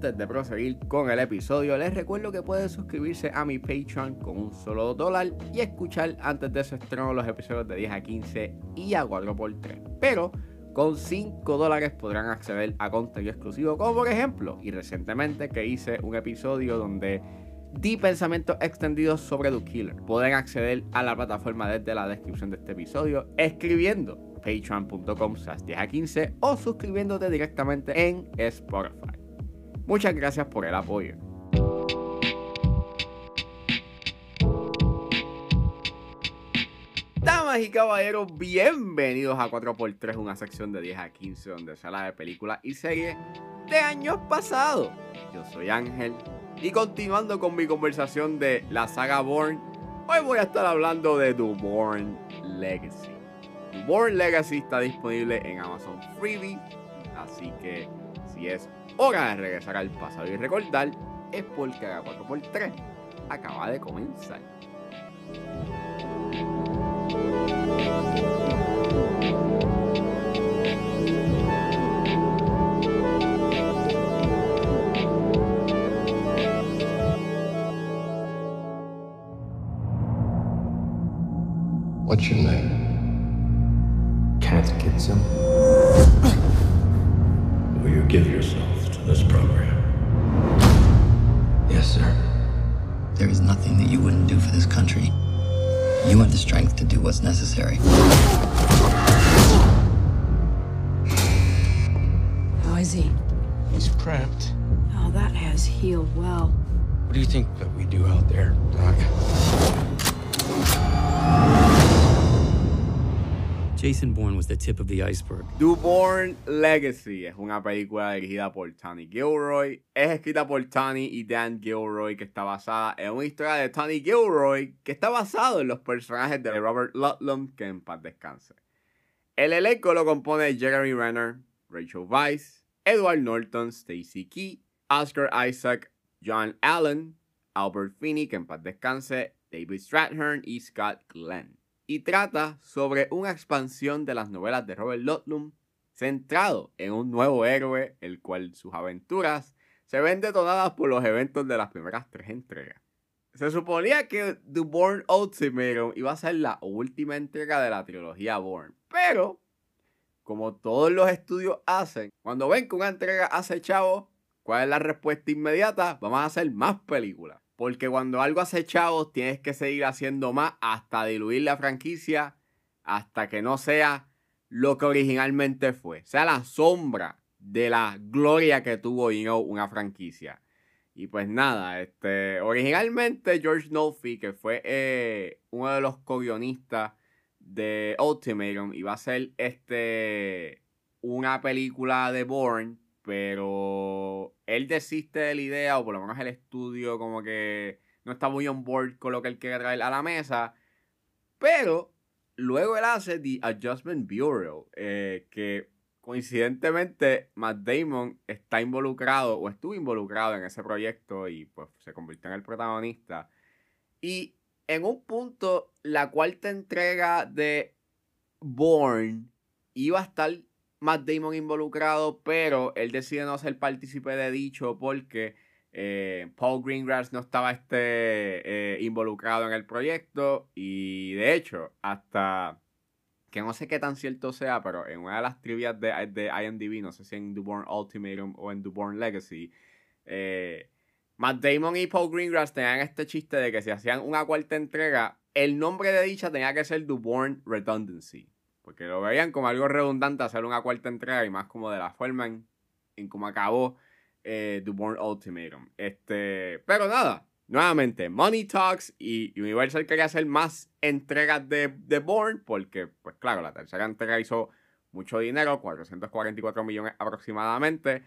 Antes de proseguir con el episodio, les recuerdo que pueden suscribirse a mi Patreon con un solo dólar y escuchar antes de su estreno los episodios de 10 a 15 y a 4x3. Pero con 5 dólares podrán acceder a contenido exclusivo, como por ejemplo, y recientemente que hice un episodio donde di pensamientos extendidos sobre The Killer. Pueden acceder a la plataforma desde la descripción de este episodio escribiendo patreon.com 10 a 15 o suscribiéndote directamente en Spotify. Muchas gracias por el apoyo. Damas y caballeros, bienvenidos a 4x3, una sección de 10 a 15 donde se habla de películas y series de años pasados. Yo soy Ángel y continuando con mi conversación de la saga Bourne, hoy voy a estar hablando de The Bourne Legacy. The Bourne Legacy está disponible en Amazon Freebie, así que si es hora de regresar al pasado y recordar, es porque la 4x3 acaba de comenzar. What's your name? Catechism? Will you give yourself to this program? Yes, sir. There is nothing that you wouldn't do for this country. You have the strength to do what's necessary. How is he? He's cramped. Oh, that has healed well. What do you think that we do out there, Doc? Jason Bourne was the tip of the iceberg. Bourne Legacy es una película dirigida por Tony Gilroy. Es escrita por Tony y Dan Gilroy, que está basada en una historia de Tony Gilroy, que está basado en los personajes de Robert Ludlum, que en paz descanse. El elenco lo compone Jeremy Renner, Rachel Weisz, Edward Norton, Stacy Key, Oscar Isaac, John Allen, Albert Finney, que en paz descanse, David Strathairn y Scott Glenn y trata sobre una expansión de las novelas de Robert Ludlum centrado en un nuevo héroe, el cual sus aventuras se ven detonadas por los eventos de las primeras tres entregas. Se suponía que The Bourne Ultimatum iba a ser la última entrega de la trilogía Bourne, pero como todos los estudios hacen, cuando ven que una entrega hace chavo, ¿cuál es la respuesta inmediata? Vamos a hacer más películas. Porque cuando algo hace chavos, tienes que seguir haciendo más hasta diluir la franquicia, hasta que no sea lo que originalmente fue. Sea la sombra de la gloria que tuvo you una franquicia. Y pues nada, este, originalmente George Nolfi, que fue eh, uno de los co-guionistas de Ultimatum, iba a ser este, una película de Bourne, pero él desiste de la idea, o por lo menos el estudio como que no está muy on board con lo que él quiere traer a la mesa. Pero luego él hace The Adjustment Bureau, eh, que coincidentemente Matt Damon está involucrado o estuvo involucrado en ese proyecto y pues se convirtió en el protagonista. Y en un punto, la cuarta entrega de Bourne iba a estar Matt Damon involucrado, pero él decide no ser partícipe de dicho porque eh, Paul Greengrass no estaba este, eh, involucrado en el proyecto y de hecho, hasta que no sé qué tan cierto sea, pero en una de las trivias de, de IMDb, no sé si en Bourne Ultimatum o en Bourne Legacy, eh, Matt Damon y Paul Greengrass tenían este chiste de que si hacían una cuarta entrega, el nombre de dicha tenía que ser Bourne Redundancy. Porque lo veían como algo redundante hacer una cuarta entrega y más como de la forma en, en cómo acabó eh, The Bourne Ultimatum. Este, pero nada, nuevamente, Money Talks y Universal quería hacer más entregas de, de Bourne porque, pues claro, la tercera entrega hizo mucho dinero, 444 millones aproximadamente.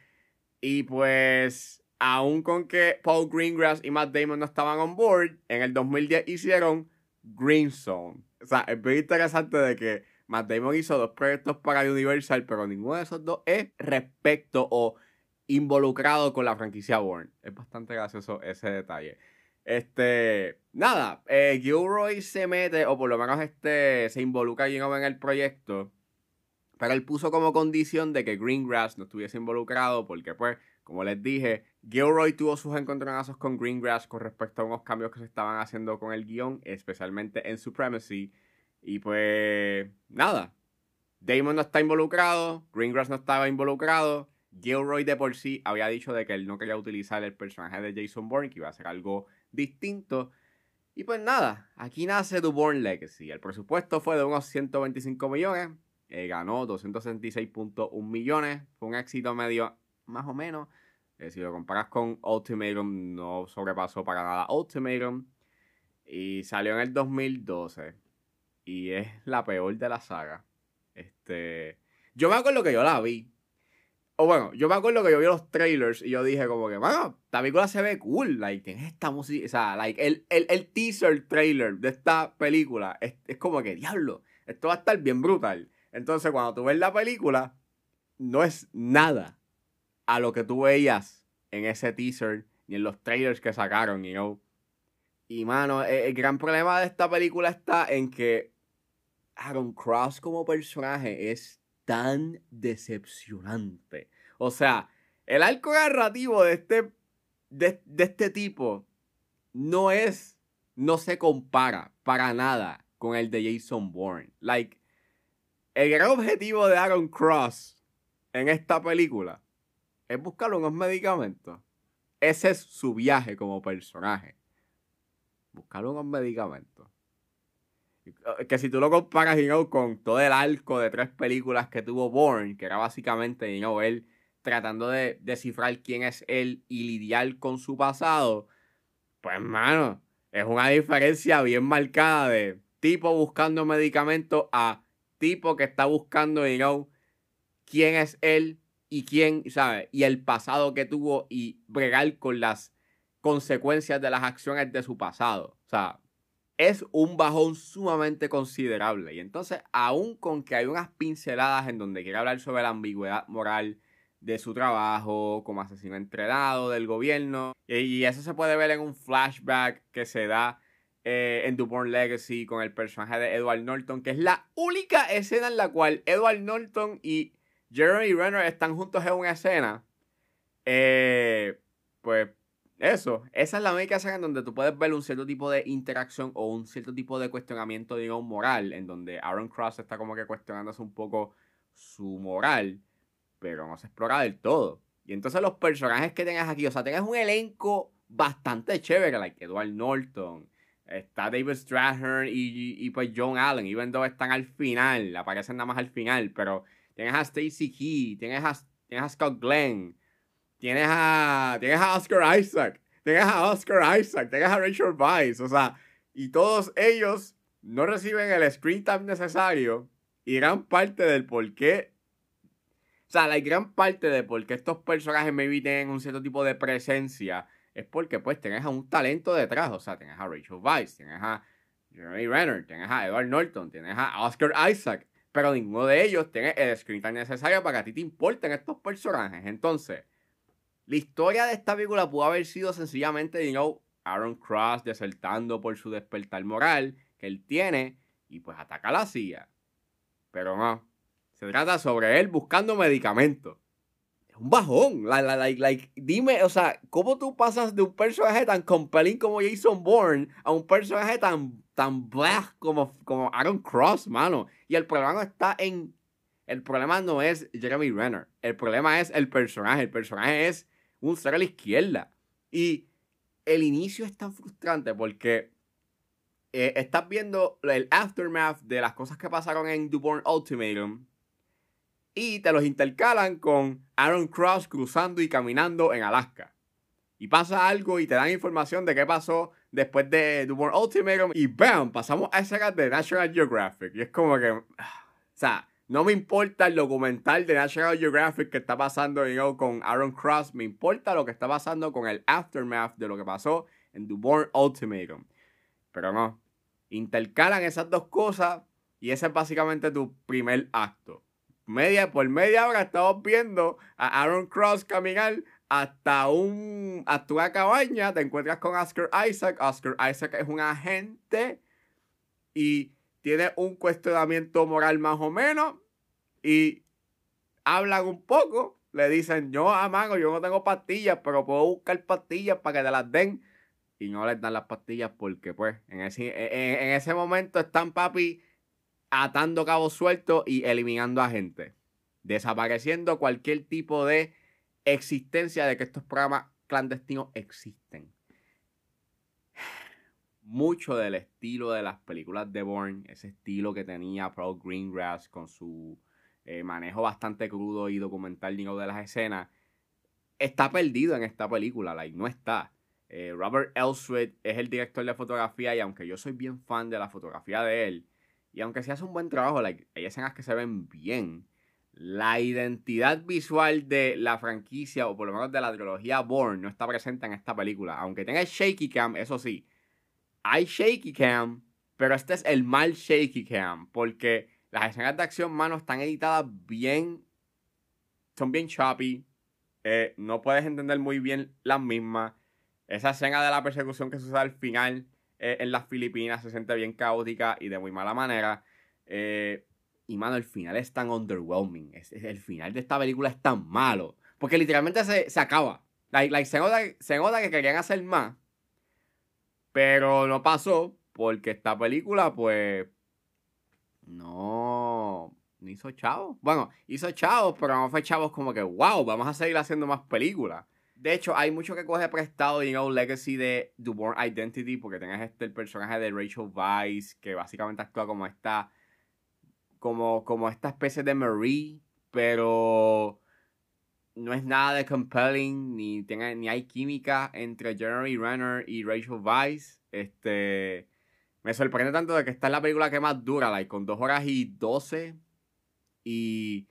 Y pues, aún con que Paul Greengrass y Matt Damon no estaban on board, en el 2010 hicieron Green Zone. O sea, es muy interesante de que Matt Damon hizo dos proyectos para Universal, pero ninguno de esos dos es respecto o involucrado con la franquicia Bourne. Es bastante gracioso ese detalle. Este, nada, eh, Gilroy se mete, o por lo menos este, se involucra en el proyecto, pero él puso como condición de que Greengrass no estuviese involucrado porque pues Como les dije, Gilroy tuvo sus encontronazos con Greengrass con respecto a unos cambios que se estaban haciendo con el guion, especialmente en Supremacy. Y pues, nada. Damon no está involucrado, Greengrass no estaba involucrado. Gilroy de por sí había dicho de que él no quería utilizar el personaje de Jason Bourne, que iba a hacer algo distinto. Y pues nada, aquí nace The Bourne Legacy. El presupuesto fue de unos 125 millones, eh, ganó 266.1 millones, fue un éxito medio más o menos. Eh, si lo comparas con Ultimatum, no sobrepasó para nada Ultimatum. Y salió en el 2012. Y es la peor de la saga. Este. Yo me acuerdo que yo la vi. O bueno, yo me acuerdo que yo vi los trailers y yo dije como que, bueno, esta película se ve cool. Like, tiene esta música. O sea, like, el, el, el teaser trailer de esta película es, es como que, diablo, esto va a estar bien brutal. Entonces, cuando tú ves la película, no es nada a lo que tú veías en ese teaser ni en los trailers que sacaron, you know. Y mano, el, el gran problema de esta película está en que Aaron Cross como personaje es tan decepcionante. O sea, el arco narrativo de este, de, de este tipo no es, no se compara para nada con el de Jason Bourne. Like, el gran objetivo de Aaron Cross en esta película es buscar unos medicamentos. Ese es su viaje como personaje. Buscar unos medicamentos. Que si tú lo comparas you know, con todo el arco de tres películas que tuvo Bourne, que era básicamente you know, él tratando de descifrar quién es él y lidiar con su pasado, pues mano, es una diferencia bien marcada de tipo buscando medicamentos a tipo que está buscando, you know, quién es él y quién, ¿sabes? Y el pasado que tuvo y bregar con las consecuencias de las acciones de su pasado. O sea, es un bajón sumamente considerable. Y entonces, aún con que hay unas pinceladas en donde quiere hablar sobre la ambigüedad moral de su trabajo como asesino entrenado del gobierno, y eso se puede ver en un flashback que se da eh, en Bourne Legacy con el personaje de Edward Norton, que es la única escena en la cual Edward Norton y Jeremy Renner están juntos en una escena. Eh, pues eso, esa es la única escena en donde tú puedes ver un cierto tipo de interacción o un cierto tipo de cuestionamiento, digamos, moral, en donde Aaron Cross está como que cuestionándose un poco su moral, pero no se explora del todo. Y entonces los personajes que tengas aquí, o sea, tengas un elenco bastante chévere, like Edward Norton, está David Strathairn y, y, pues John Allen, even though están al final, aparecen nada más al final, pero tienes a Stacy Key, tienes a, tienes a Scott Glenn, tienes a, tienes a Oscar Isaac, tienes a Oscar Isaac, tienes a Rachel Weisz, o sea, y todos ellos no reciben el screen time necesario y gran parte del por qué, o sea, la gran parte de por qué estos personajes maybe tienen un cierto tipo de presencia es porque pues tienes a un talento detrás, o sea, tienes a Rachel Weisz, tienes a Jeremy Renner, tienes a Edward Norton, tienes a Oscar Isaac, pero ninguno de ellos tiene el screen time necesario para que a ti te importen estos personajes. Entonces, la historia de esta película pudo haber sido sencillamente, you know, Aaron Cross desertando por su despertar moral que él tiene y pues ataca a la CIA. Pero no, se trata sobre él buscando medicamentos. Es un bajón. Like, like, like, dime, o sea, ¿cómo tú pasas de un personaje tan compelling como Jason Bourne a un personaje tan, tan black como, como Aaron Cross, mano? Y el problema no está en. El problema no es Jeremy Renner. El problema es el personaje. El personaje es un ser a la izquierda. Y el inicio es tan frustrante porque eh, estás viendo el aftermath de las cosas que pasaron en Bourne Ultimatum y te los intercalan con Aaron Cross cruzando y caminando en Alaska. Y pasa algo y te dan información de qué pasó después de Bourne Ultimatum y ¡bam! Pasamos a esa de National Geographic. Y es como que... O sea, no me importa el documental de National Geographic que está pasando con Aaron Cross. Me importa lo que está pasando con el aftermath de lo que pasó en Bourne Ultimatum. Pero no. Intercalan esas dos cosas y ese es básicamente tu primer acto media, por media hora estamos viendo a Aaron Cross caminar hasta, un, hasta una cabaña, te encuentras con Oscar Isaac. Oscar Isaac es un agente y tiene un cuestionamiento moral más o menos y hablan un poco le dicen, yo, amago, yo no tengo pastillas, pero puedo buscar pastillas para que te las den. Y no les dan las pastillas porque, pues, en ese, en, ese momento están, papi, atando cabos sueltos y eliminando a gente. Desapareciendo cualquier tipo de existencia de que estos programas clandestinos existen. Mucho del estilo de las películas de Bourne, ese estilo que tenía Paul Greengrass con su eh, manejo bastante crudo y documental de las escenas, está perdido en esta película, like, no está. Eh, Robert Elswit es el director de fotografía y aunque yo soy bien fan de la fotografía de él, y aunque se hace un buen trabajo, like, hay escenas que se ven bien, la identidad visual de la franquicia, o por lo menos de la trilogía Bourne, no está presente en esta película. Aunque tenga shaky cam, eso sí, hay shaky cam, pero este es el mal shaky cam, porque las escenas de acción, mano, están editadas bien, son bien choppy, eh, no puedes entender muy bien las mismas. Esa escena de la persecución que sucede al final eh, en las Filipinas se siente bien caótica y de muy mala manera. Eh, y mano, el final es tan underwhelming. el final de esta película es tan malo. Porque literalmente se, acaba. se, nota, que querían hacer más. Pero no pasó. Porque esta película, pues. No. No hizo chavos. Bueno, hizo chavos, pero no fue chavos como que, wow, vamos a seguir haciendo más películas. De hecho, hay mucho que coge prestado de you Legacy de The Born Identity, porque tenés este el personaje de Rachel Weisz, que básicamente actúa como esta como, como esta especie de Marie, pero no es nada de compelling, ni, ni hay química entre Jeremy Renner y Rachel Weisz. Este, me sorprende tanto de que esta es la película que más dura, like, con 2 horas y 12. Y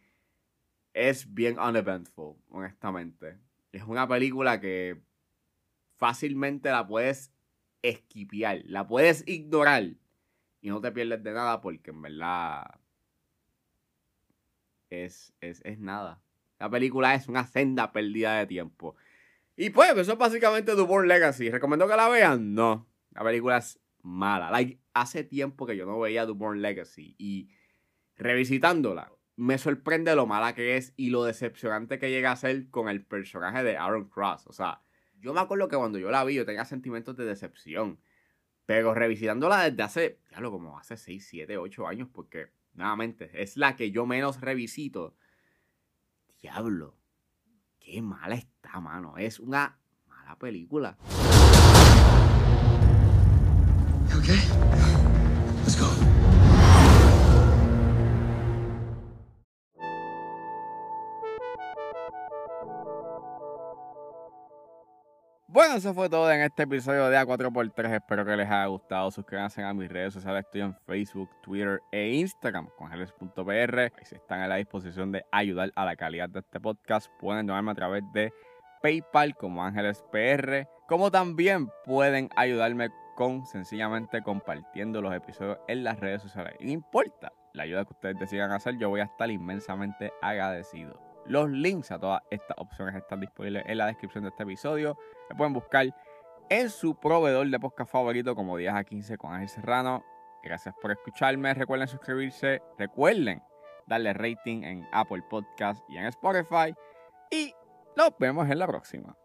es bien uneventful, honestamente. Es una película que fácilmente la puedes esquipear, la puedes ignorar y no te pierdes de nada porque en verdad es, es, nada. La película es una senda perdida de tiempo. Y pues, eso es básicamente The Legacy. ¿Recomiendo que la vean? No. La película es mala. Hace tiempo que yo no veía The Legacy. Y revisitándola, me sorprende lo mala que es y lo decepcionante que llega a ser con el personaje de Aaron Cross. O sea, yo me acuerdo que cuando yo la vi, yo tenía sentimientos de decepción. Pero revisitándola desde hace, ya lo como hace 6, 7, 8 años, porque nuevamente, es la que yo menos revisito. Diablo, qué mala está, mano. Es una mala película. Okay, let's go. Bueno, eso fue todo en este episodio de A4x3. Espero que les haya gustado. Suscríbanse a mis redes sociales. Estoy en Facebook, Twitter e Instagram con ángeles.pr. Ahí si están a la disposición de ayudar a la calidad de este podcast, pueden llamarme a través de PayPal como ángelespr. Como también pueden ayudarme con sencillamente compartiendo los episodios en las redes sociales. No importa la ayuda que ustedes decidan hacer, yo voy a estar inmensamente agradecido. Los links a todas estas opciones están disponibles en la descripción de este episodio. Me pueden buscar en su proveedor de podcast favorito como 10 a 15 con Ángel Serrano. Gracias por escucharme. Recuerden suscribirse. Recuerden darle rating en Apple Podcast y en Spotify. Y nos vemos en la próxima.